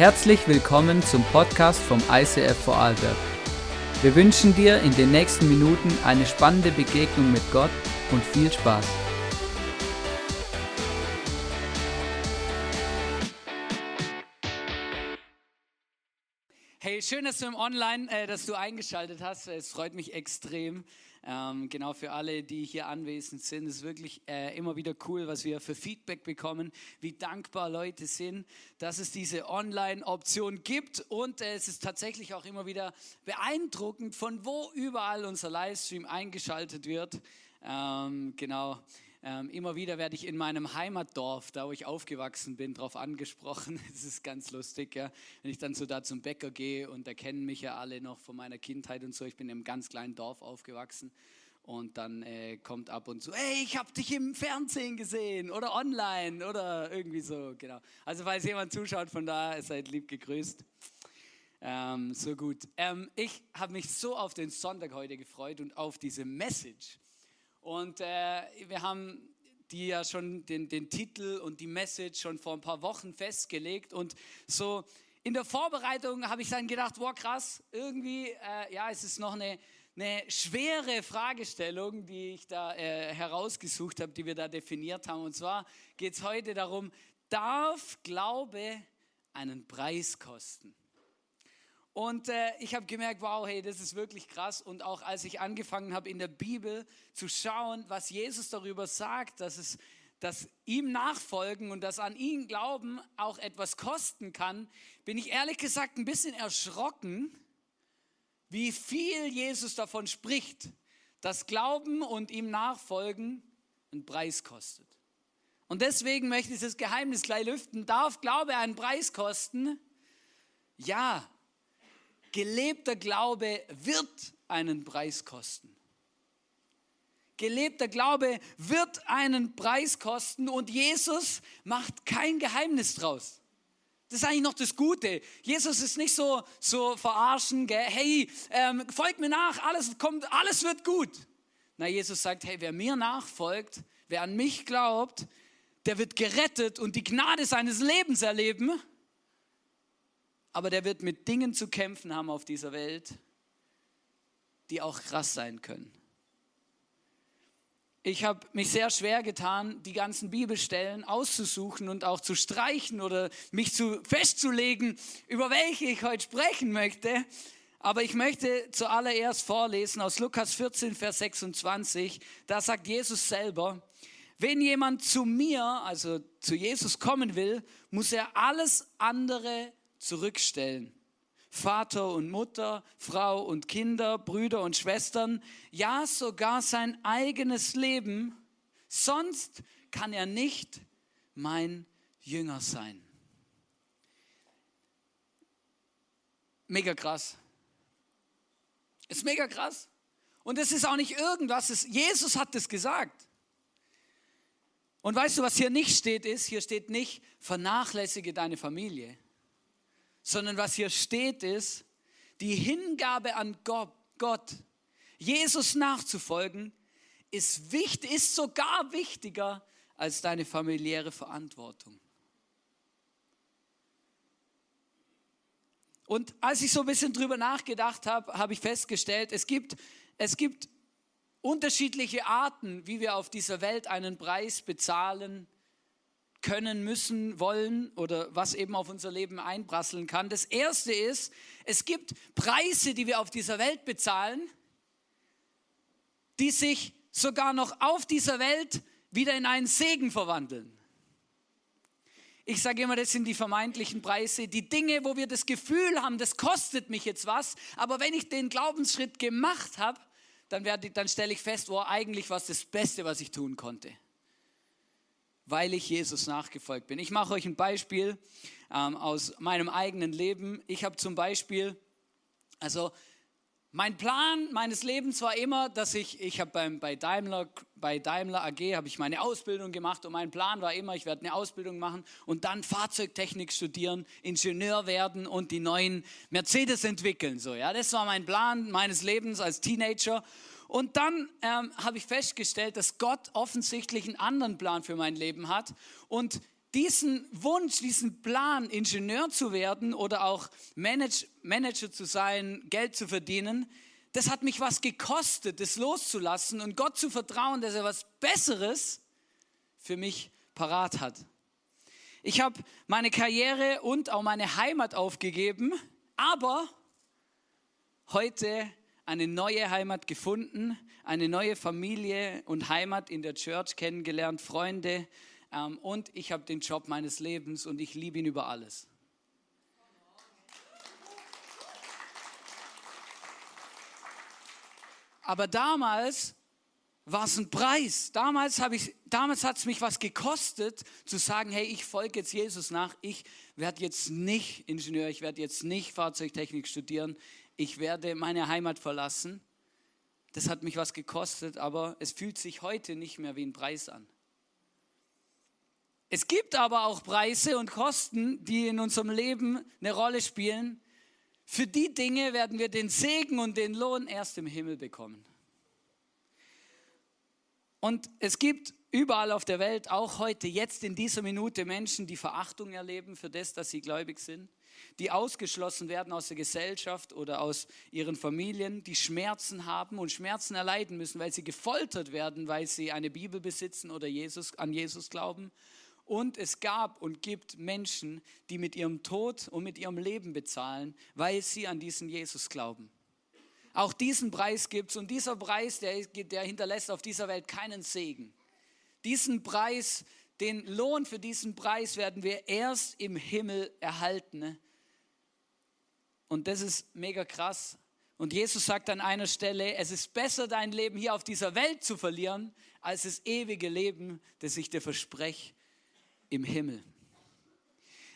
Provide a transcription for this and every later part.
Herzlich willkommen zum Podcast vom ICF Vorarlberg. Wir wünschen dir in den nächsten Minuten eine spannende Begegnung mit Gott und viel Spaß. Hey, schön, dass du im Online, äh, dass du eingeschaltet hast. Es freut mich extrem. Ähm, genau für alle, die hier anwesend sind, ist wirklich äh, immer wieder cool, was wir für Feedback bekommen, wie dankbar Leute sind, dass es diese Online-Option gibt und äh, es ist tatsächlich auch immer wieder beeindruckend, von wo überall unser Livestream eingeschaltet wird. Ähm, genau. Ähm, immer wieder werde ich in meinem Heimatdorf, da wo ich aufgewachsen bin, darauf angesprochen. Das ist ganz lustig, ja. wenn ich dann so da zum Bäcker gehe und da kennen mich ja alle noch von meiner Kindheit und so. Ich bin in einem ganz kleinen Dorf aufgewachsen und dann äh, kommt ab und zu, hey, ich habe dich im Fernsehen gesehen oder online oder irgendwie so, genau. Also falls jemand zuschaut von da, seid lieb gegrüßt. Ähm, so gut. Ähm, ich habe mich so auf den Sonntag heute gefreut und auf diese Message. Und äh, wir haben die ja schon den, den Titel und die Message schon vor ein paar Wochen festgelegt. Und so in der Vorbereitung habe ich dann gedacht, wow krass, irgendwie, äh, ja, es ist noch eine, eine schwere Fragestellung, die ich da äh, herausgesucht habe, die wir da definiert haben. Und zwar geht es heute darum, darf Glaube einen Preis kosten? Und äh, ich habe gemerkt, wow, hey, das ist wirklich krass. Und auch als ich angefangen habe, in der Bibel zu schauen, was Jesus darüber sagt, dass es dass ihm nachfolgen und das an ihn glauben auch etwas kosten kann, bin ich ehrlich gesagt ein bisschen erschrocken, wie viel Jesus davon spricht, dass Glauben und ihm nachfolgen einen Preis kostet. Und deswegen möchte ich das Geheimnis gleich lüften. Darf Glaube einen Preis kosten? Ja, gelebter Glaube wird einen Preis kosten. Gelebter Glaube wird einen Preis kosten und Jesus macht kein Geheimnis draus. Das ist eigentlich noch das Gute. Jesus ist nicht so, so verarschen, gell? hey, ähm, folgt mir nach, alles, kommt, alles wird gut. Na, Jesus sagt, hey, wer mir nachfolgt, wer an mich glaubt, der wird gerettet und die Gnade seines Lebens erleben aber der wird mit Dingen zu kämpfen haben auf dieser Welt, die auch krass sein können. Ich habe mich sehr schwer getan, die ganzen Bibelstellen auszusuchen und auch zu streichen oder mich zu festzulegen, über welche ich heute sprechen möchte. Aber ich möchte zuallererst vorlesen aus Lukas 14, Vers 26. Da sagt Jesus selber, wenn jemand zu mir, also zu Jesus kommen will, muss er alles andere zurückstellen. Vater und Mutter, Frau und Kinder, Brüder und Schwestern, ja sogar sein eigenes Leben, sonst kann er nicht mein Jünger sein. Mega krass. Ist mega krass. Und es ist auch nicht irgendwas, es, Jesus hat es gesagt. Und weißt du, was hier nicht steht, ist, hier steht nicht, vernachlässige deine Familie sondern was hier steht ist, die Hingabe an Gott, Jesus nachzufolgen, ist, wichtig, ist sogar wichtiger als deine familiäre Verantwortung. Und als ich so ein bisschen drüber nachgedacht habe, habe ich festgestellt, es gibt, es gibt unterschiedliche Arten, wie wir auf dieser Welt einen Preis bezahlen können, müssen, wollen oder was eben auf unser Leben einprasseln kann. Das erste ist, es gibt Preise, die wir auf dieser Welt bezahlen, die sich sogar noch auf dieser Welt wieder in einen Segen verwandeln. Ich sage immer, das sind die vermeintlichen Preise, die Dinge, wo wir das Gefühl haben, das kostet mich jetzt was, aber wenn ich den Glaubensschritt gemacht habe, dann, dann stelle ich fest, wo eigentlich war es das Beste, was ich tun konnte weil ich Jesus nachgefolgt bin. Ich mache euch ein Beispiel ähm, aus meinem eigenen Leben. Ich habe zum Beispiel, also mein Plan meines Lebens war immer, dass ich, ich habe beim, bei, Daimler, bei Daimler AG habe ich meine Ausbildung gemacht und mein Plan war immer, ich werde eine Ausbildung machen und dann Fahrzeugtechnik studieren, Ingenieur werden und die neuen Mercedes entwickeln. So, ja, das war mein Plan meines Lebens als Teenager und dann ähm, habe ich festgestellt, dass Gott offensichtlich einen anderen Plan für mein Leben hat. Und diesen Wunsch, diesen Plan, Ingenieur zu werden oder auch Manage, Manager zu sein, Geld zu verdienen, das hat mich was gekostet, das loszulassen und Gott zu vertrauen, dass er was Besseres für mich parat hat. Ich habe meine Karriere und auch meine Heimat aufgegeben, aber heute eine neue Heimat gefunden, eine neue Familie und Heimat in der Church kennengelernt, Freunde ähm, und ich habe den Job meines Lebens und ich liebe ihn über alles. Aber damals war es ein Preis. Damals, damals hat es mich was gekostet, zu sagen, hey, ich folge jetzt Jesus nach. Ich werde jetzt nicht Ingenieur, ich werde jetzt nicht Fahrzeugtechnik studieren. Ich werde meine Heimat verlassen. Das hat mich was gekostet, aber es fühlt sich heute nicht mehr wie ein Preis an. Es gibt aber auch Preise und Kosten, die in unserem Leben eine Rolle spielen, für die Dinge werden wir den Segen und den Lohn erst im Himmel bekommen. Und es gibt überall auf der Welt, auch heute, jetzt in dieser Minute, Menschen, die Verachtung erleben für das, dass sie gläubig sind, die ausgeschlossen werden aus der Gesellschaft oder aus ihren Familien, die Schmerzen haben und Schmerzen erleiden müssen, weil sie gefoltert werden, weil sie eine Bibel besitzen oder Jesus, an Jesus glauben und es gab und gibt Menschen, die mit ihrem Tod und mit ihrem Leben bezahlen, weil sie an diesen Jesus glauben. Auch diesen Preis gibt es und dieser Preis, der, der hinterlässt auf dieser Welt keinen Segen. Diesen Preis, den Lohn für diesen Preis werden wir erst im Himmel erhalten. Und das ist mega krass. Und Jesus sagt an einer Stelle, es ist besser, dein Leben hier auf dieser Welt zu verlieren, als das ewige Leben, das ich dir verspreche im Himmel.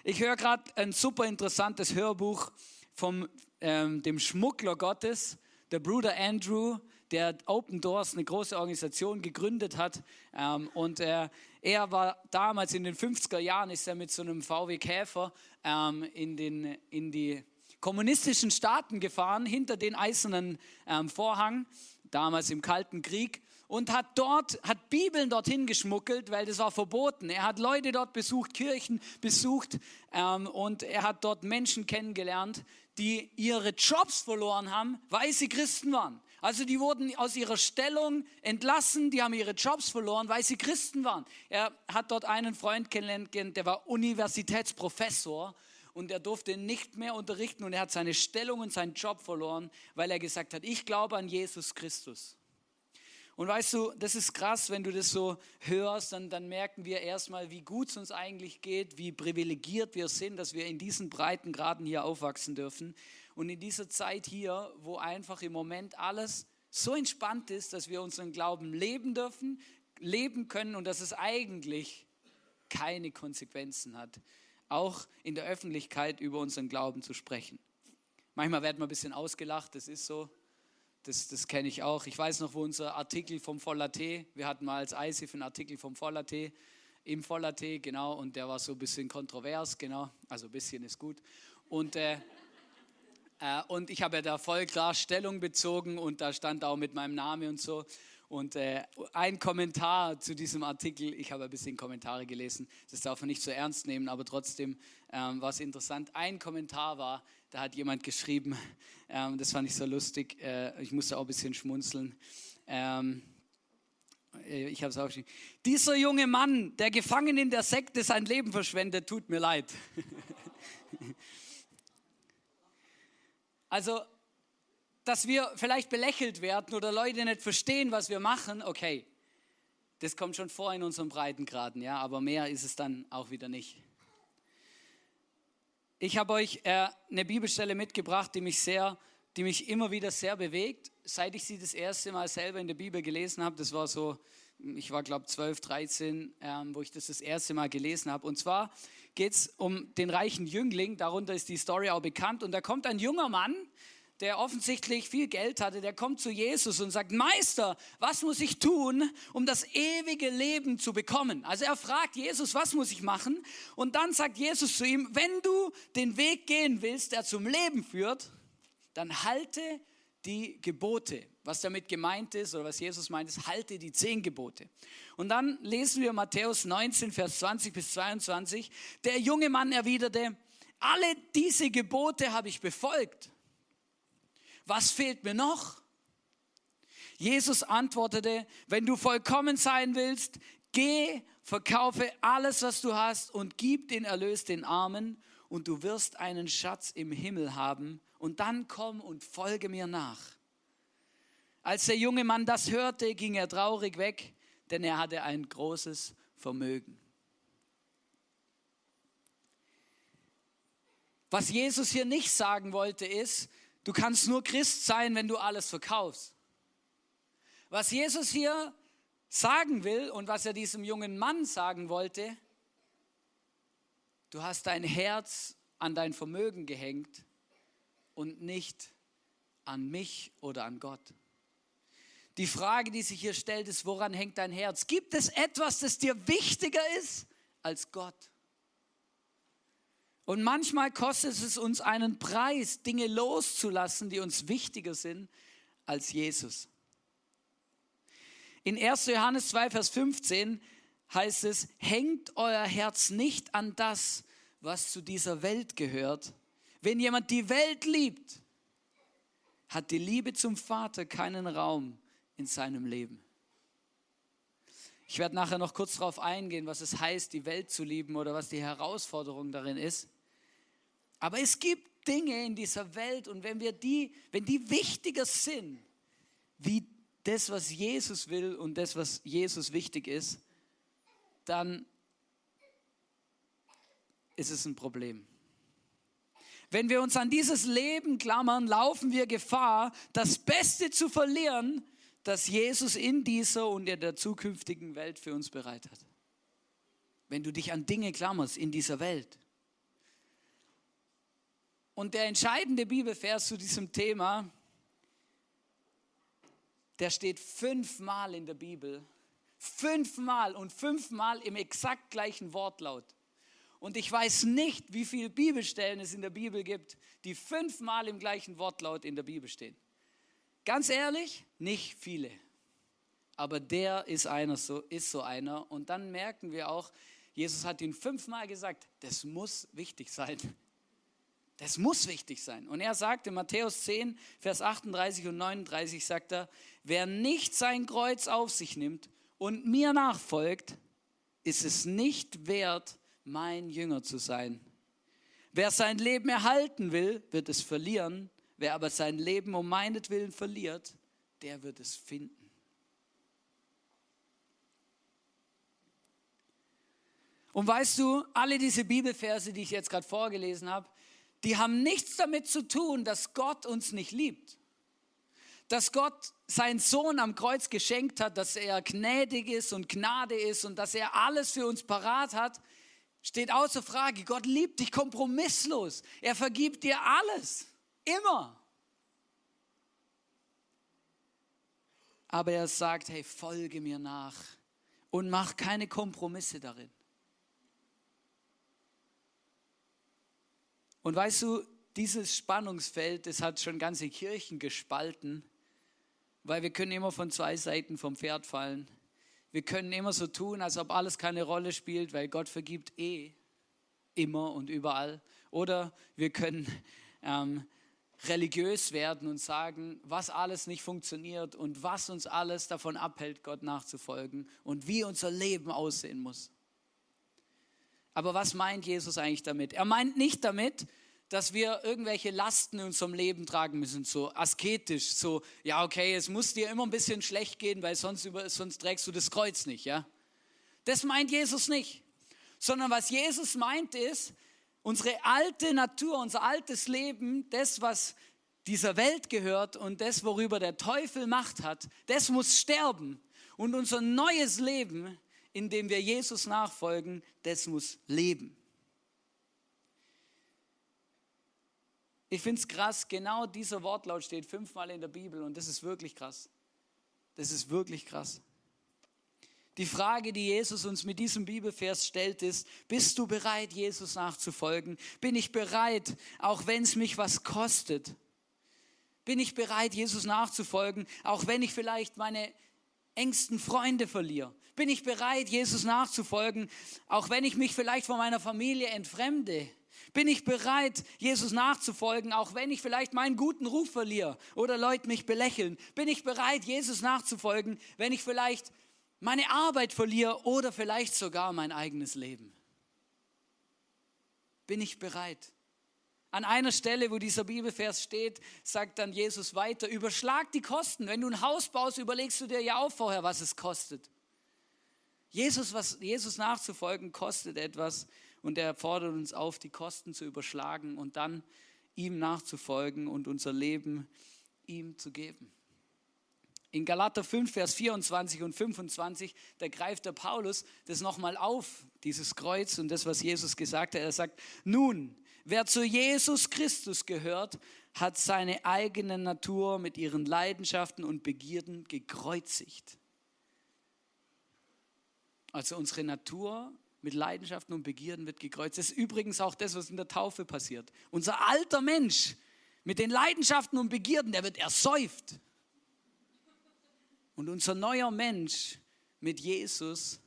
Ich höre gerade ein super interessantes Hörbuch von ähm, dem Schmuggler Gottes, der Bruder Andrew, der Open Doors, eine große Organisation, gegründet hat. Ähm, und er, er war damals in den 50er Jahren, ist er mit so einem VW Käfer ähm, in, den, in die kommunistischen Staaten gefahren, hinter den eisernen ähm, Vorhang, damals im Kalten Krieg und hat dort, hat Bibeln dorthin geschmuggelt, weil das war verboten. Er hat Leute dort besucht, Kirchen besucht ähm, und er hat dort Menschen kennengelernt, die ihre Jobs verloren haben, weil sie Christen waren. Also die wurden aus ihrer Stellung entlassen, die haben ihre Jobs verloren, weil sie Christen waren. Er hat dort einen Freund kennengelernt, der war Universitätsprofessor und er durfte nicht mehr unterrichten und er hat seine Stellung und seinen Job verloren, weil er gesagt hat, ich glaube an Jesus Christus. Und weißt du, das ist krass, wenn du das so hörst, dann, dann merken wir erstmal, wie gut es uns eigentlich geht, wie privilegiert wir sind, dass wir in diesen breiten Graden hier aufwachsen dürfen. Und in dieser Zeit hier, wo einfach im Moment alles so entspannt ist, dass wir unseren Glauben leben dürfen, leben können und dass es eigentlich keine Konsequenzen hat, auch in der Öffentlichkeit über unseren Glauben zu sprechen. Manchmal werden wir ein bisschen ausgelacht, das ist so, das, das kenne ich auch. Ich weiß noch, wo unser Artikel vom Voller wir hatten mal als ISIF einen Artikel vom Voller im Voller genau, und der war so ein bisschen kontrovers, genau, also ein bisschen ist gut. Und, äh, äh, und ich habe ja da voll klar Stellung bezogen und da stand auch mit meinem Namen und so. Und äh, ein Kommentar zu diesem Artikel, ich habe ein bisschen Kommentare gelesen, das darf man nicht so ernst nehmen, aber trotzdem ähm, war es interessant. Ein Kommentar war, da hat jemand geschrieben, ähm, das fand ich so lustig, äh, ich musste auch ein bisschen schmunzeln. Ähm, äh, ich habe es aufgeschrieben. Dieser junge Mann, der gefangen in der Sekte sein Leben verschwendet, tut mir leid. also, dass wir vielleicht belächelt werden oder Leute nicht verstehen, was wir machen, okay, das kommt schon vor in unseren Breitengraden, ja, aber mehr ist es dann auch wieder nicht. Ich habe euch äh, eine Bibelstelle mitgebracht, die mich sehr, die mich immer wieder sehr bewegt. Seit ich sie das erste Mal selber in der Bibel gelesen habe, das war so, ich war glaube 12, 13, ähm, wo ich das das erste Mal gelesen habe. Und zwar geht es um den reichen Jüngling, darunter ist die Story auch bekannt. Und da kommt ein junger Mann, der offensichtlich viel Geld hatte, der kommt zu Jesus und sagt, Meister, was muss ich tun, um das ewige Leben zu bekommen? Also er fragt Jesus, was muss ich machen? Und dann sagt Jesus zu ihm, wenn du den Weg gehen willst, der zum Leben führt, dann halte die Gebote. Was damit gemeint ist oder was Jesus meint, ist, halte die zehn Gebote. Und dann lesen wir Matthäus 19, Vers 20 bis 22. Der junge Mann erwiderte, alle diese Gebote habe ich befolgt. Was fehlt mir noch? Jesus antwortete, wenn du vollkommen sein willst, geh, verkaufe alles, was du hast und gib den Erlös den Armen und du wirst einen Schatz im Himmel haben und dann komm und folge mir nach. Als der junge Mann das hörte, ging er traurig weg, denn er hatte ein großes Vermögen. Was Jesus hier nicht sagen wollte, ist, du kannst nur Christ sein, wenn du alles verkaufst. Was Jesus hier sagen will und was er diesem jungen Mann sagen wollte, du hast dein Herz an dein Vermögen gehängt und nicht an mich oder an Gott. Die Frage, die sich hier stellt, ist, woran hängt dein Herz? Gibt es etwas, das dir wichtiger ist als Gott? Und manchmal kostet es uns einen Preis, Dinge loszulassen, die uns wichtiger sind als Jesus. In 1. Johannes 2, Vers 15 heißt es, hängt euer Herz nicht an das, was zu dieser Welt gehört. Wenn jemand die Welt liebt, hat die Liebe zum Vater keinen Raum in seinem Leben. Ich werde nachher noch kurz darauf eingehen, was es heißt, die Welt zu lieben oder was die Herausforderung darin ist. Aber es gibt Dinge in dieser Welt und wenn wir die, wenn die wichtiger sind, wie das, was Jesus will und das, was Jesus wichtig ist, dann ist es ein Problem. Wenn wir uns an dieses Leben klammern, laufen wir Gefahr, das Beste zu verlieren, das Jesus in dieser und in der zukünftigen Welt für uns bereit hat. Wenn du dich an Dinge klammerst in dieser Welt. Und der entscheidende Bibelvers zu diesem Thema, der steht fünfmal in der Bibel. Fünfmal und fünfmal im exakt gleichen Wortlaut. Und ich weiß nicht, wie viele Bibelstellen es in der Bibel gibt, die fünfmal im gleichen Wortlaut in der Bibel stehen. Ganz ehrlich, nicht viele. Aber der ist einer, so ist so einer. Und dann merken wir auch, Jesus hat ihn fünfmal gesagt, das muss wichtig sein. Das muss wichtig sein. Und er sagt in Matthäus 10, Vers 38 und 39, sagt er, wer nicht sein Kreuz auf sich nimmt und mir nachfolgt, ist es nicht wert, mein Jünger zu sein. Wer sein Leben erhalten will, wird es verlieren. Wer aber sein Leben um meinetwillen verliert, der wird es finden. Und weißt du, alle diese Bibelverse, die ich jetzt gerade vorgelesen habe, die haben nichts damit zu tun, dass Gott uns nicht liebt. Dass Gott seinen Sohn am Kreuz geschenkt hat, dass er gnädig ist und Gnade ist und dass er alles für uns parat hat, steht außer Frage. Gott liebt dich kompromisslos. Er vergibt dir alles. Immer. Aber er sagt, hey, folge mir nach und mach keine Kompromisse darin. Und weißt du, dieses Spannungsfeld, das hat schon ganze Kirchen gespalten, weil wir können immer von zwei Seiten vom Pferd fallen. Wir können immer so tun, als ob alles keine Rolle spielt, weil Gott vergibt eh immer und überall. Oder wir können ähm, religiös werden und sagen, was alles nicht funktioniert und was uns alles davon abhält, Gott nachzufolgen und wie unser Leben aussehen muss. Aber was meint Jesus eigentlich damit? Er meint nicht damit, dass wir irgendwelche Lasten in unserem Leben tragen müssen, so asketisch, so, ja, okay, es muss dir immer ein bisschen schlecht gehen, weil sonst, über, sonst trägst du das Kreuz nicht, ja? Das meint Jesus nicht. Sondern was Jesus meint ist, unsere alte Natur, unser altes Leben, das, was dieser Welt gehört und das, worüber der Teufel Macht hat, das muss sterben. Und unser neues Leben, in dem wir Jesus nachfolgen, das muss leben. Ich finde es krass, genau dieser Wortlaut steht fünfmal in der Bibel und das ist wirklich krass. Das ist wirklich krass. Die Frage, die Jesus uns mit diesem Bibelvers stellt, ist, bist du bereit, Jesus nachzufolgen? Bin ich bereit, auch wenn es mich was kostet? Bin ich bereit, Jesus nachzufolgen, auch wenn ich vielleicht meine engsten Freunde verliere? Bin ich bereit, Jesus nachzufolgen, auch wenn ich mich vielleicht von meiner Familie entfremde? Bin ich bereit, Jesus nachzufolgen, auch wenn ich vielleicht meinen guten Ruf verliere oder Leute mich belächeln? Bin ich bereit, Jesus nachzufolgen, wenn ich vielleicht meine Arbeit verliere oder vielleicht sogar mein eigenes Leben? Bin ich bereit? An einer Stelle, wo dieser Bibelvers steht, sagt dann Jesus weiter, überschlag die Kosten. Wenn du ein Haus baust, überlegst du dir ja auch vorher, was es kostet. Jesus, was, Jesus nachzufolgen kostet etwas und er fordert uns auf, die Kosten zu überschlagen und dann ihm nachzufolgen und unser Leben ihm zu geben. In Galater 5, Vers 24 und 25, da greift der Paulus das nochmal auf, dieses Kreuz und das, was Jesus gesagt hat. Er sagt, nun, Wer zu Jesus Christus gehört, hat seine eigene Natur mit ihren Leidenschaften und Begierden gekreuzigt. Also unsere Natur mit Leidenschaften und Begierden wird gekreuzt. Das ist übrigens auch das, was in der Taufe passiert. Unser alter Mensch mit den Leidenschaften und Begierden, der wird ersäuft. Und unser neuer Mensch mit Jesus,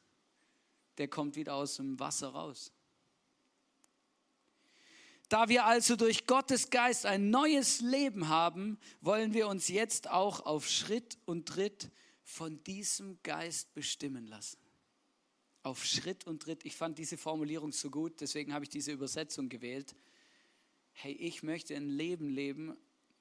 der kommt wieder aus dem Wasser raus. Da wir also durch Gottes Geist ein neues Leben haben, wollen wir uns jetzt auch auf Schritt und Tritt von diesem Geist bestimmen lassen. Auf Schritt und Tritt. Ich fand diese Formulierung so gut, deswegen habe ich diese Übersetzung gewählt. Hey, ich möchte ein Leben leben,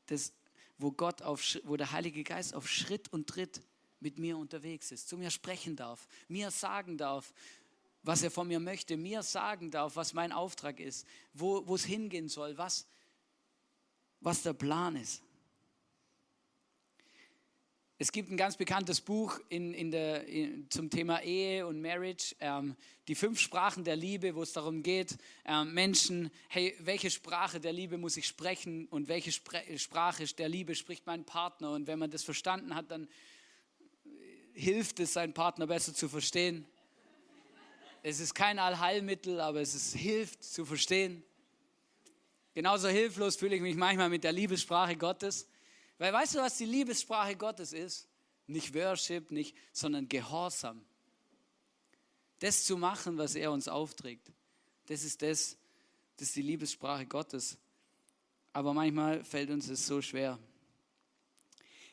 das, wo Gott auf, wo der Heilige Geist auf Schritt und Tritt mit mir unterwegs ist, zu mir sprechen darf, mir sagen darf, was er von mir möchte, mir sagen darf, was mein Auftrag ist, wo es hingehen soll, was, was der Plan ist. Es gibt ein ganz bekanntes Buch in, in der, in, zum Thema Ehe und Marriage, ähm, die fünf Sprachen der Liebe, wo es darum geht, ähm, Menschen, hey, welche Sprache der Liebe muss ich sprechen und welche Spre Sprache der Liebe spricht mein Partner? Und wenn man das verstanden hat, dann hilft es, seinen Partner besser zu verstehen. Es ist kein Allheilmittel, aber es ist, hilft zu verstehen. Genauso hilflos fühle ich mich manchmal mit der Liebessprache Gottes. Weil weißt du, was die Liebessprache Gottes ist? Nicht Worship, nicht, sondern Gehorsam. Das zu machen, was er uns aufträgt. Das ist das, das ist die Liebessprache Gottes. Aber manchmal fällt uns es so schwer.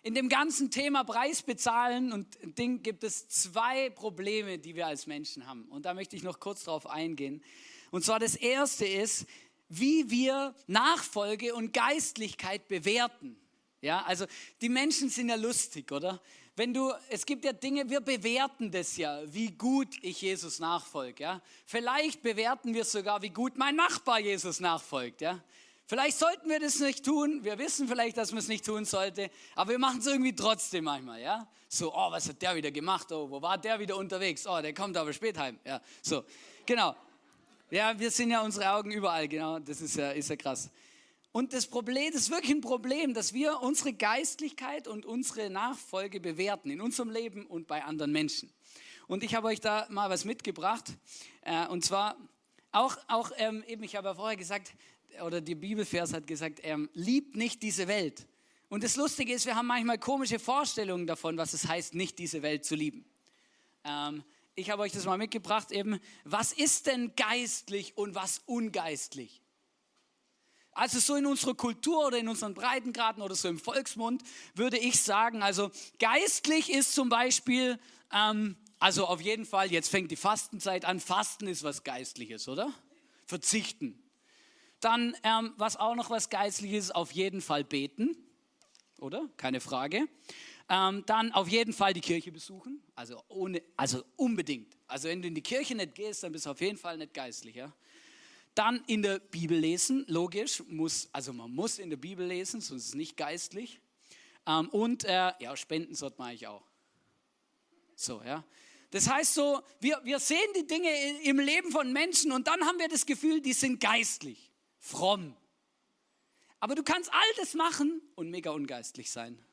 In dem ganzen Thema Preis bezahlen und Ding gibt es zwei Probleme, die wir als Menschen haben. Und da möchte ich noch kurz drauf eingehen. Und zwar das erste ist, wie wir Nachfolge und Geistlichkeit bewerten. Ja, also die Menschen sind ja lustig, oder? Wenn du, es gibt ja Dinge, wir bewerten das ja, wie gut ich Jesus nachfolge, ja? Vielleicht bewerten wir sogar, wie gut mein Nachbar Jesus nachfolgt, ja? Vielleicht sollten wir das nicht tun. Wir wissen vielleicht, dass man es nicht tun sollte, aber wir machen es irgendwie trotzdem manchmal, ja? So, oh, was hat der wieder gemacht? Oh, wo war der wieder unterwegs? Oh, der kommt aber spät heim. Ja, so, genau. Ja, wir sind ja unsere Augen überall, genau. Das ist ja, ist ja krass. Und das Problem, das ist wirklich ein Problem, dass wir unsere Geistlichkeit und unsere Nachfolge bewerten in unserem Leben und bei anderen Menschen. Und ich habe euch da mal was mitgebracht. Äh, und zwar auch, auch ähm, eben, ich habe ja vorher gesagt, oder die Bibelvers hat gesagt, er liebt nicht diese Welt. Und das Lustige ist, wir haben manchmal komische Vorstellungen davon, was es heißt, nicht diese Welt zu lieben. Ähm, ich habe euch das mal mitgebracht, eben, was ist denn geistlich und was ungeistlich? Also so in unserer Kultur oder in unseren Breitengraden oder so im Volksmund würde ich sagen, also geistlich ist zum Beispiel, ähm, also auf jeden Fall, jetzt fängt die Fastenzeit an, Fasten ist was Geistliches, oder? Verzichten. Dann, ähm, was auch noch was Geistliches ist, auf jeden Fall beten, oder? Keine Frage. Ähm, dann auf jeden Fall die Kirche besuchen, also, ohne, also unbedingt. Also wenn du in die Kirche nicht gehst, dann bist du auf jeden Fall nicht geistlich. Ja? Dann in der Bibel lesen, logisch, muss, also man muss in der Bibel lesen, sonst ist es nicht geistlich. Ähm, und äh, ja, spenden sollte man eigentlich auch. So, ja. Das heißt so, wir, wir sehen die Dinge im Leben von Menschen und dann haben wir das Gefühl, die sind geistlich fromm. Aber du kannst all das machen und mega ungeistlich sein.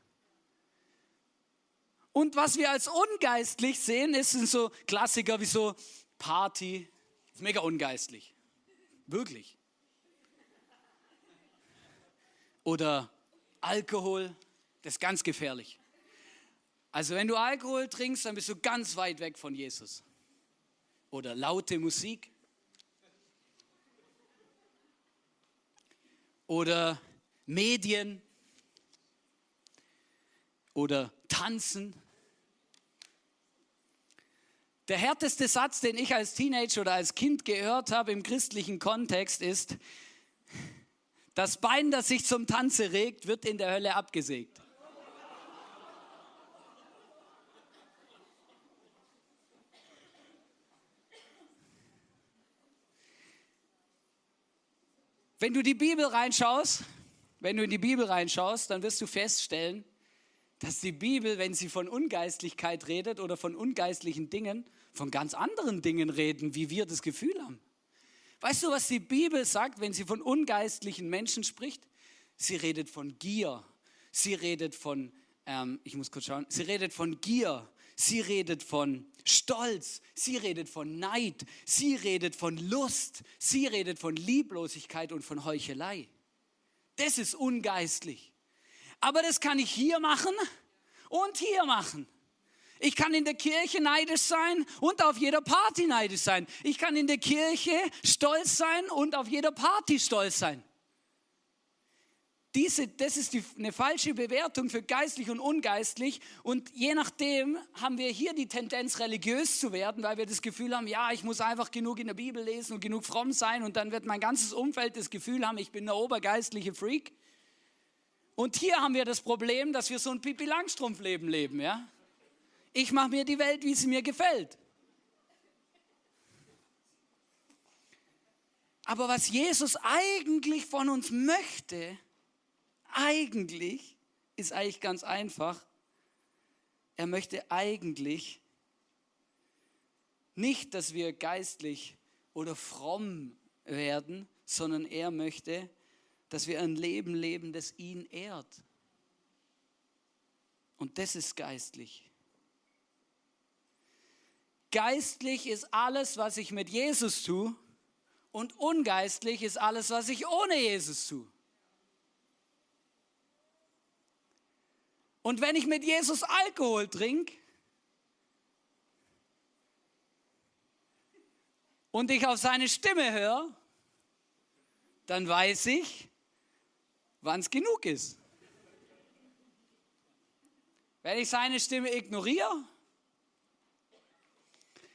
Und was wir als ungeistlich sehen, ist sind so Klassiker wie so Party. Ist mega ungeistlich. Wirklich. Oder Alkohol, das ist ganz gefährlich. Also wenn du Alkohol trinkst, dann bist du ganz weit weg von Jesus. Oder laute Musik. Oder Medien. Oder Tanzen. Der härteste Satz, den ich als Teenager oder als Kind gehört habe im christlichen Kontext ist, das Bein, das sich zum Tanze regt, wird in der Hölle abgesägt. Wenn du die Bibel reinschaust, wenn du in die Bibel reinschaust, dann wirst du feststellen, dass die Bibel, wenn sie von Ungeistlichkeit redet oder von ungeistlichen Dingen, von ganz anderen Dingen reden, wie wir das Gefühl haben. Weißt du, was die Bibel sagt, wenn sie von ungeistlichen Menschen spricht? Sie redet von Gier. Sie redet von, ähm, ich muss kurz schauen, sie redet von Gier. Sie redet von Stolz, sie redet von Neid, sie redet von Lust, sie redet von Lieblosigkeit und von Heuchelei. Das ist ungeistlich. Aber das kann ich hier machen und hier machen. Ich kann in der Kirche neidisch sein und auf jeder Party neidisch sein. Ich kann in der Kirche stolz sein und auf jeder Party stolz sein. Diese, das ist die, eine falsche Bewertung für geistlich und ungeistlich. Und je nachdem haben wir hier die Tendenz, religiös zu werden, weil wir das Gefühl haben, ja, ich muss einfach genug in der Bibel lesen und genug fromm sein. Und dann wird mein ganzes Umfeld das Gefühl haben, ich bin der obergeistliche Freak. Und hier haben wir das Problem, dass wir so ein Pipi Langstrumpf-Leben leben. Ja? Ich mache mir die Welt, wie sie mir gefällt. Aber was Jesus eigentlich von uns möchte, eigentlich ist eigentlich ganz einfach. Er möchte eigentlich nicht, dass wir geistlich oder fromm werden, sondern er möchte, dass wir ein Leben leben, das ihn ehrt. Und das ist geistlich. Geistlich ist alles, was ich mit Jesus tue und ungeistlich ist alles, was ich ohne Jesus tue. Und wenn ich mit Jesus Alkohol trinke und ich auf seine Stimme höre, dann weiß ich, wann es genug ist. Wenn ich seine Stimme ignoriere,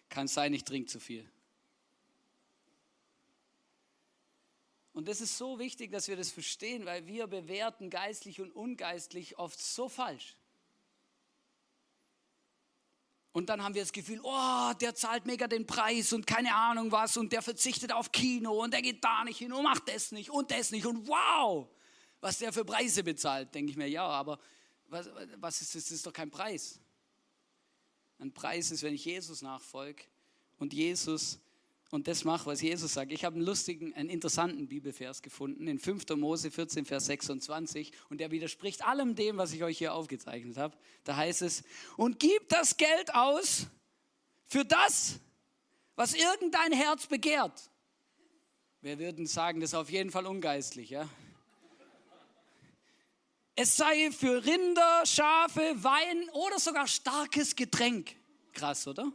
kann es sein, ich trinke zu viel. Und das ist so wichtig, dass wir das verstehen, weil wir bewerten geistlich und ungeistlich oft so falsch. Und dann haben wir das Gefühl, oh, der zahlt mega den Preis und keine Ahnung was und der verzichtet auf Kino und der geht da nicht hin und macht das nicht und das nicht und wow, was der für Preise bezahlt. Denke ich mir, ja, aber was, was ist das? Das ist doch kein Preis. Ein Preis ist, wenn ich Jesus nachfolge und Jesus und das mache, was Jesus sagt. Ich habe einen lustigen, einen interessanten Bibelvers gefunden in 5. Mose 14, Vers 26 und der widerspricht allem dem, was ich euch hier aufgezeichnet habe. Da heißt es, und gib das Geld aus für das, was irgendein Herz begehrt. Wir würden sagen, das ist auf jeden Fall ungeistlich, ja? Es sei für Rinder, Schafe, Wein oder sogar starkes Getränk. Krass, oder?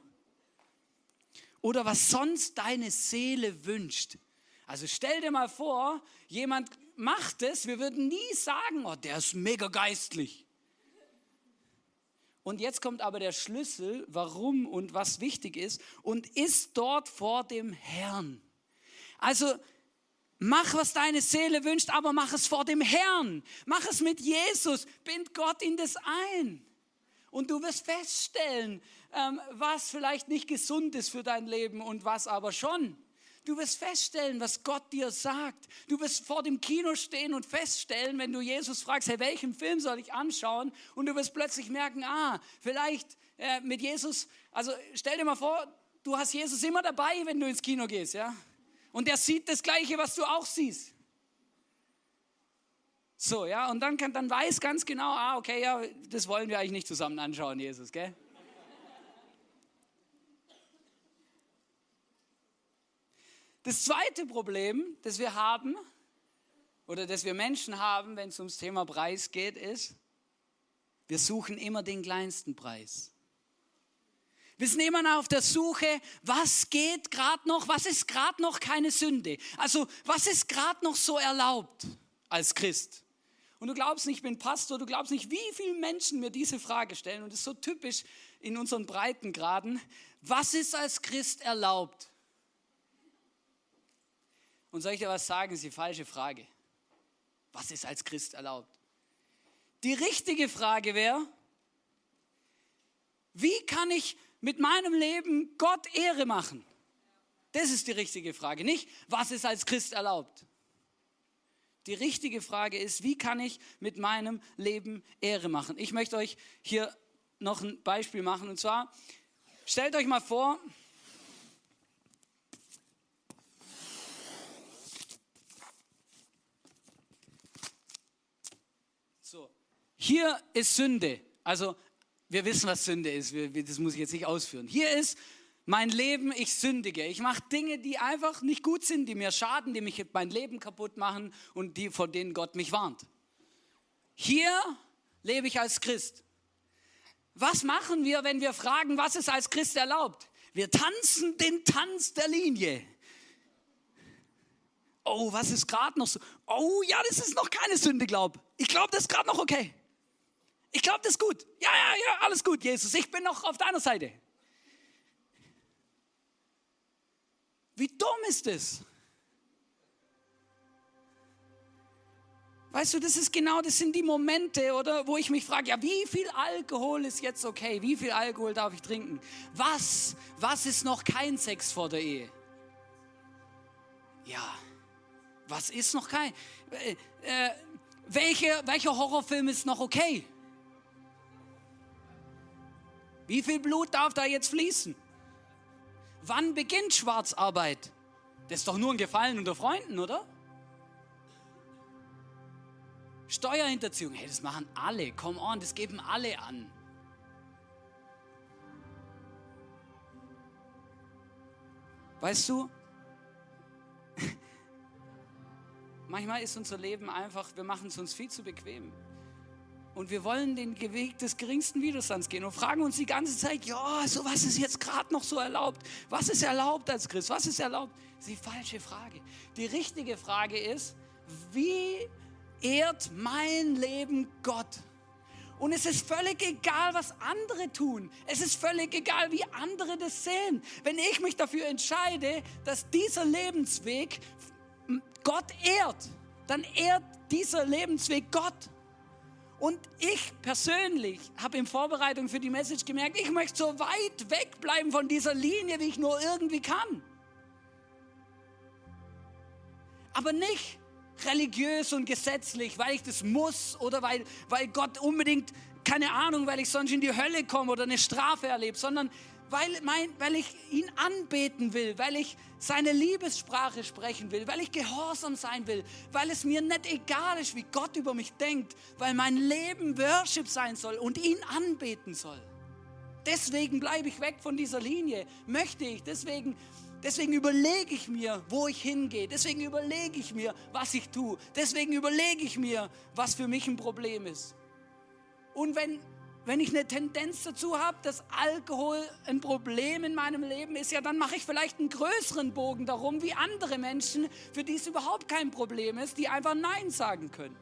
Oder was sonst deine Seele wünscht. Also stell dir mal vor, jemand macht es, wir würden nie sagen, oh, der ist mega geistlich. Und jetzt kommt aber der Schlüssel, warum und was wichtig ist, und ist dort vor dem Herrn. Also mach, was deine Seele wünscht, aber mach es vor dem Herrn. Mach es mit Jesus, bind Gott in das ein. Und du wirst feststellen, was vielleicht nicht gesund ist für dein Leben und was aber schon. Du wirst feststellen, was Gott dir sagt. Du wirst vor dem Kino stehen und feststellen, wenn du Jesus fragst, hey, welchen Film soll ich anschauen? Und du wirst plötzlich merken, ah, vielleicht äh, mit Jesus, also stell dir mal vor, du hast Jesus immer dabei, wenn du ins Kino gehst, ja? Und er sieht das Gleiche, was du auch siehst. So, ja, und dann, kann, dann weiß ganz genau, ah, okay, ja, das wollen wir eigentlich nicht zusammen anschauen, Jesus, gell? Das zweite Problem, das wir haben, oder das wir Menschen haben, wenn es ums Thema Preis geht, ist, wir suchen immer den kleinsten Preis. Wir sind immer auf der Suche, was geht gerade noch, was ist gerade noch keine Sünde. Also was ist gerade noch so erlaubt als Christ. Und du glaubst nicht, ich bin Pastor, du glaubst nicht, wie viele Menschen mir diese Frage stellen. Und es ist so typisch in unseren Breitengraden. Was ist als Christ erlaubt? Und soll ich dir was sagen, das ist die falsche Frage. Was ist als Christ erlaubt? Die richtige Frage wäre, wie kann ich mit meinem Leben Gott Ehre machen? Das ist die richtige Frage, nicht was ist als Christ erlaubt. Die richtige Frage ist, wie kann ich mit meinem Leben Ehre machen? Ich möchte euch hier noch ein Beispiel machen. Und zwar, stellt euch mal vor, so, hier ist Sünde. Also, wir wissen, was Sünde ist. das muss ich jetzt nicht ausführen. Hier ist mein Leben, ich sündige. Ich mache Dinge, die einfach nicht gut sind, die mir schaden, die mich mein Leben kaputt machen und die, von denen Gott mich warnt. Hier lebe ich als Christ. Was machen wir, wenn wir fragen, was ist als Christ erlaubt? Wir tanzen den Tanz der Linie. Oh, was ist gerade noch so? Oh, ja, das ist noch keine Sünde, glaub. Ich glaube, das ist gerade noch okay. Ich glaube, das ist gut. Ja, ja, ja, alles gut, Jesus. Ich bin noch auf deiner Seite. Wie dumm ist es? Weißt du, das ist genau, das sind die Momente, oder, wo ich mich frage, ja, wie viel Alkohol ist jetzt okay? Wie viel Alkohol darf ich trinken? Was, was ist noch kein Sex vor der Ehe? Ja, was ist noch kein? Äh, äh, welche, welcher Horrorfilm ist noch okay? Wie viel Blut darf da jetzt fließen? Wann beginnt Schwarzarbeit? Das ist doch nur ein Gefallen unter Freunden, oder? Steuerhinterziehung, hey, das machen alle. Come on, das geben alle an. Weißt du, manchmal ist unser Leben einfach, wir machen es uns viel zu bequem. Und wir wollen den Weg des geringsten Widerstands gehen und fragen uns die ganze Zeit, ja, so was ist jetzt gerade noch so erlaubt? Was ist erlaubt als Christ? Was ist erlaubt? Das ist die falsche Frage. Die richtige Frage ist, wie ehrt mein Leben Gott? Und es ist völlig egal, was andere tun. Es ist völlig egal, wie andere das sehen. Wenn ich mich dafür entscheide, dass dieser Lebensweg Gott ehrt, dann ehrt dieser Lebensweg Gott. Und ich persönlich habe in Vorbereitung für die Message gemerkt, ich möchte so weit wegbleiben von dieser Linie, wie ich nur irgendwie kann. Aber nicht religiös und gesetzlich, weil ich das muss oder weil, weil Gott unbedingt, keine Ahnung, weil ich sonst in die Hölle komme oder eine Strafe erlebe, sondern weil, mein, weil ich ihn anbeten will, weil ich seine Liebessprache sprechen will, weil ich gehorsam sein will, weil es mir nicht egal ist, wie Gott über mich denkt, weil mein Leben Worship sein soll und ihn anbeten soll. Deswegen bleibe ich weg von dieser Linie, möchte ich. Deswegen, deswegen überlege ich mir, wo ich hingehe. Deswegen überlege ich mir, was ich tue. Deswegen überlege ich mir, was für mich ein Problem ist. Und wenn wenn ich eine Tendenz dazu habe, dass Alkohol ein Problem in meinem Leben ist, ja, dann mache ich vielleicht einen größeren Bogen darum, wie andere Menschen, für die es überhaupt kein Problem ist, die einfach Nein sagen können.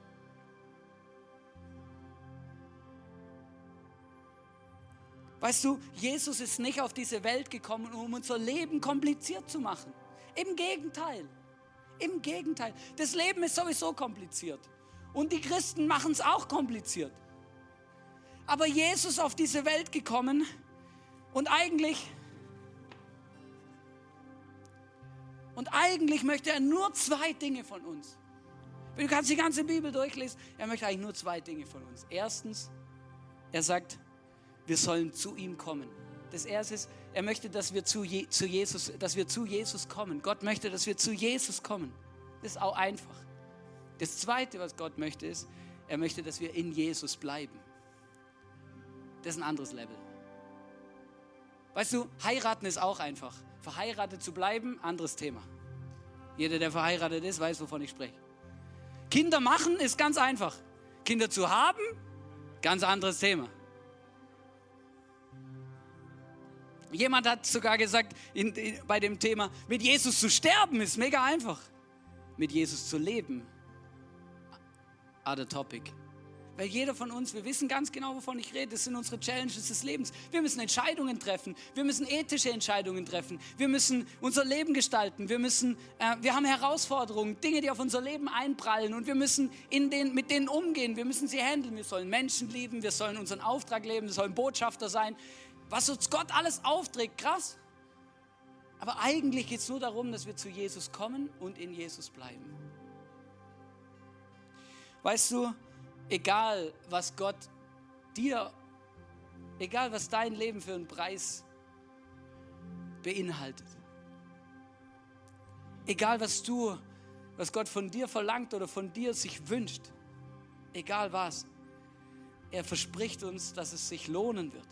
Weißt du, Jesus ist nicht auf diese Welt gekommen, um unser Leben kompliziert zu machen. Im Gegenteil. Im Gegenteil. Das Leben ist sowieso kompliziert. Und die Christen machen es auch kompliziert aber Jesus auf diese Welt gekommen und eigentlich und eigentlich möchte er nur zwei Dinge von uns. Du kannst die ganze Bibel durchlesen, er möchte eigentlich nur zwei Dinge von uns. Erstens, er sagt, wir sollen zu ihm kommen. Das erste ist, er möchte, dass wir zu, Je zu Jesus, dass wir zu Jesus kommen. Gott möchte, dass wir zu Jesus kommen. Das ist auch einfach. Das zweite, was Gott möchte, ist, er möchte, dass wir in Jesus bleiben. Das ist ein anderes Level. Weißt du, heiraten ist auch einfach. Verheiratet zu bleiben, anderes Thema. Jeder, der verheiratet ist, weiß, wovon ich spreche. Kinder machen ist ganz einfach. Kinder zu haben, ganz anderes Thema. Jemand hat sogar gesagt in, in, bei dem Thema, mit Jesus zu sterben ist mega einfach. Mit Jesus zu leben, other topic. Weil jeder von uns, wir wissen ganz genau, wovon ich rede. Das sind unsere Challenges des Lebens. Wir müssen Entscheidungen treffen. Wir müssen ethische Entscheidungen treffen. Wir müssen unser Leben gestalten. Wir, müssen, äh, wir haben Herausforderungen, Dinge, die auf unser Leben einprallen. Und wir müssen in den, mit denen umgehen. Wir müssen sie handeln. Wir sollen Menschen lieben. Wir sollen unseren Auftrag leben. Wir sollen Botschafter sein. Was uns Gott alles aufträgt, krass. Aber eigentlich geht es nur darum, dass wir zu Jesus kommen und in Jesus bleiben. Weißt du, egal was Gott dir, egal was dein Leben für einen Preis beinhaltet, egal was du, was Gott von dir verlangt oder von dir sich wünscht, egal was, er verspricht uns, dass es sich lohnen wird.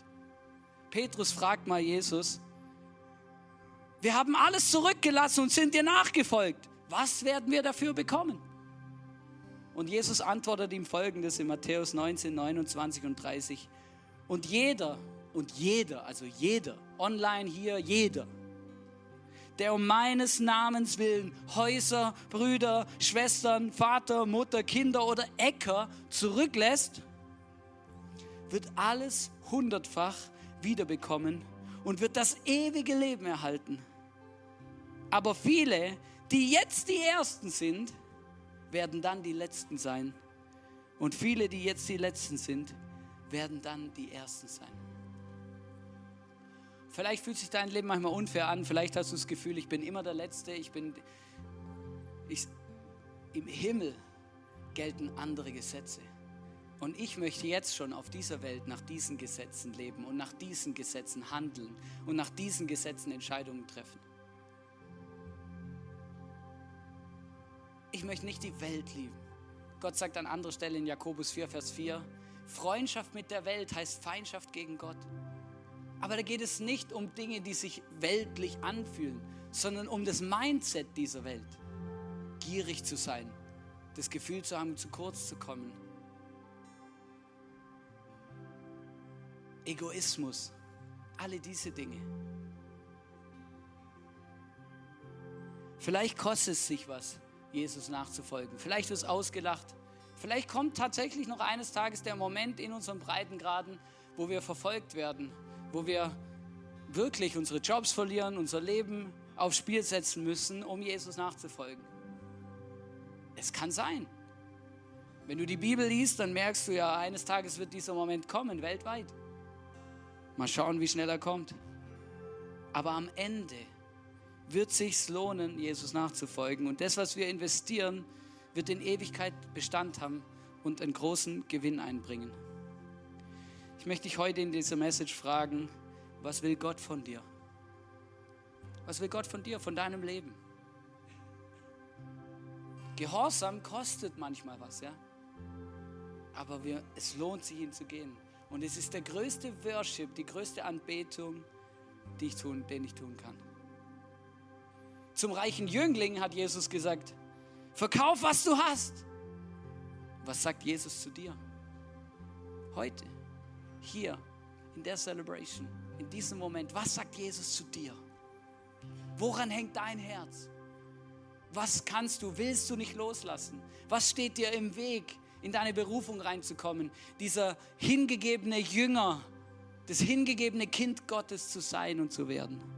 Petrus fragt mal Jesus, wir haben alles zurückgelassen und sind dir nachgefolgt. Was werden wir dafür bekommen? Und Jesus antwortet ihm folgendes in Matthäus 19, 29 und 30. Und jeder, und jeder, also jeder, online hier, jeder, der um meines Namens willen Häuser, Brüder, Schwestern, Vater, Mutter, Kinder oder Äcker zurücklässt, wird alles hundertfach wiederbekommen und wird das ewige Leben erhalten. Aber viele, die jetzt die Ersten sind, werden dann die Letzten sein. Und viele, die jetzt die Letzten sind, werden dann die Ersten sein. Vielleicht fühlt sich dein Leben manchmal unfair an. Vielleicht hast du das Gefühl, ich bin immer der Letzte. Ich bin. Ich, Im Himmel gelten andere Gesetze. Und ich möchte jetzt schon auf dieser Welt nach diesen Gesetzen leben und nach diesen Gesetzen handeln und nach diesen Gesetzen Entscheidungen treffen. Ich möchte nicht die Welt lieben. Gott sagt an anderer Stelle in Jakobus 4, Vers 4, Freundschaft mit der Welt heißt Feindschaft gegen Gott. Aber da geht es nicht um Dinge, die sich weltlich anfühlen, sondern um das Mindset dieser Welt. Gierig zu sein, das Gefühl zu haben, zu kurz zu kommen. Egoismus, alle diese Dinge. Vielleicht kostet es sich was, Jesus nachzufolgen. Vielleicht wird es ausgelacht. Vielleicht kommt tatsächlich noch eines Tages der Moment in unseren Breitengraden, wo wir verfolgt werden, wo wir wirklich unsere Jobs verlieren, unser Leben aufs Spiel setzen müssen, um Jesus nachzufolgen. Es kann sein. Wenn du die Bibel liest, dann merkst du ja, eines Tages wird dieser Moment kommen, weltweit. Mal schauen, wie schnell er kommt. Aber am Ende wird sich lohnen, Jesus nachzufolgen. Und das, was wir investieren, wird in Ewigkeit Bestand haben und einen großen Gewinn einbringen. Ich möchte dich heute in dieser Message fragen, was will Gott von dir? Was will Gott von dir, von deinem Leben? Gehorsam kostet manchmal was, ja? Aber wir, es lohnt sich, ihn zu gehen. Und es ist der größte Worship, die größte Anbetung, die ich tun, den ich tun kann. Zum reichen Jüngling hat Jesus gesagt, verkauf, was du hast. Was sagt Jesus zu dir? Heute, hier, in der Celebration, in diesem Moment, was sagt Jesus zu dir? Woran hängt dein Herz? Was kannst du, willst du nicht loslassen? Was steht dir im Weg, in deine Berufung reinzukommen? Dieser hingegebene Jünger, das hingegebene Kind Gottes zu sein und zu werden.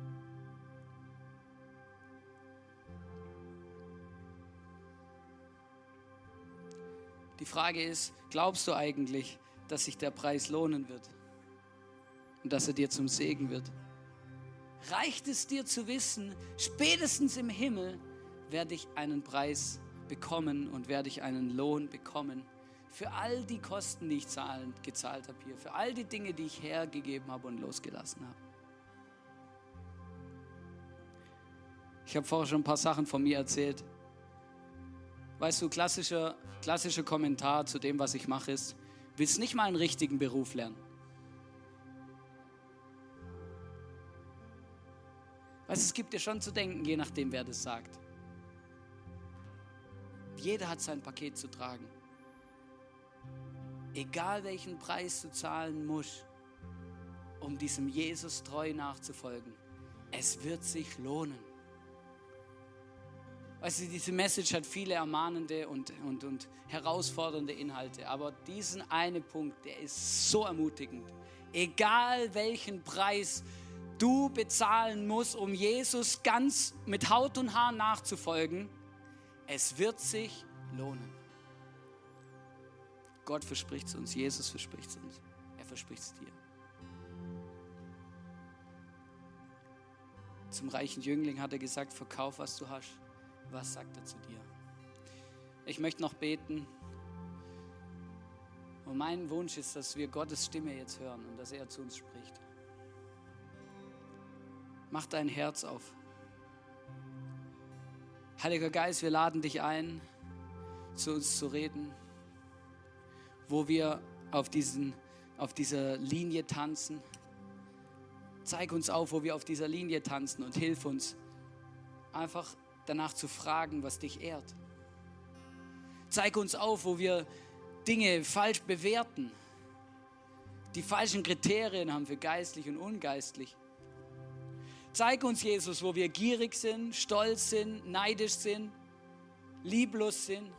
Die Frage ist, glaubst du eigentlich, dass sich der Preis lohnen wird und dass er dir zum Segen wird? Reicht es dir zu wissen, spätestens im Himmel werde ich einen Preis bekommen und werde ich einen Lohn bekommen für all die Kosten, die ich zahlen, gezahlt habe hier, für all die Dinge, die ich hergegeben habe und losgelassen habe. Ich habe vorher schon ein paar Sachen von mir erzählt. Weißt du, klassischer, klassischer Kommentar zu dem, was ich mache, ist, willst nicht mal einen richtigen Beruf lernen. Weißt du, es gibt dir schon zu denken, je nachdem, wer das sagt. Jeder hat sein Paket zu tragen. Egal welchen Preis du zahlen musst, um diesem Jesus treu nachzufolgen, es wird sich lohnen. Weißt du, diese Message hat viele ermahnende und, und, und herausfordernde Inhalte, aber diesen einen Punkt, der ist so ermutigend. Egal welchen Preis du bezahlen musst, um Jesus ganz mit Haut und Haar nachzufolgen, es wird sich lohnen. Gott verspricht es uns, Jesus verspricht es uns, er verspricht es dir. Zum reichen Jüngling hat er gesagt, verkauf, was du hast. Was sagt er zu dir? Ich möchte noch beten. Und mein Wunsch ist, dass wir Gottes Stimme jetzt hören und dass er zu uns spricht. Mach dein Herz auf. Heiliger Geist, wir laden dich ein, zu uns zu reden, wo wir auf, diesen, auf dieser Linie tanzen. Zeig uns auf, wo wir auf dieser Linie tanzen und hilf uns, einfach danach zu fragen, was dich ehrt. Zeig uns auf, wo wir Dinge falsch bewerten, die falschen Kriterien haben für geistlich und ungeistlich. Zeig uns, Jesus, wo wir gierig sind, stolz sind, neidisch sind, lieblos sind,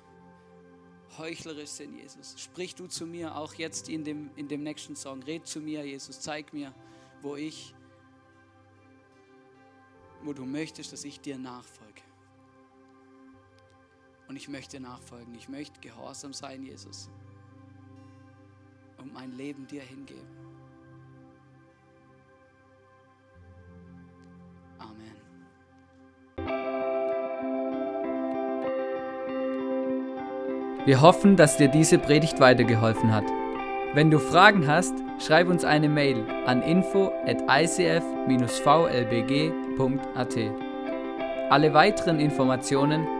heuchlerisch sind, Jesus. Sprich du zu mir auch jetzt in dem, in dem nächsten Song. Red zu mir, Jesus. Zeig mir, wo ich, wo du möchtest, dass ich dir nachfolge. Und ich möchte nachfolgen. Ich möchte gehorsam sein, Jesus. Und mein Leben dir hingeben. Amen. Wir hoffen, dass dir diese Predigt weitergeholfen hat. Wenn du Fragen hast, schreib uns eine Mail an info at icf-vlbg.at. Alle weiteren Informationen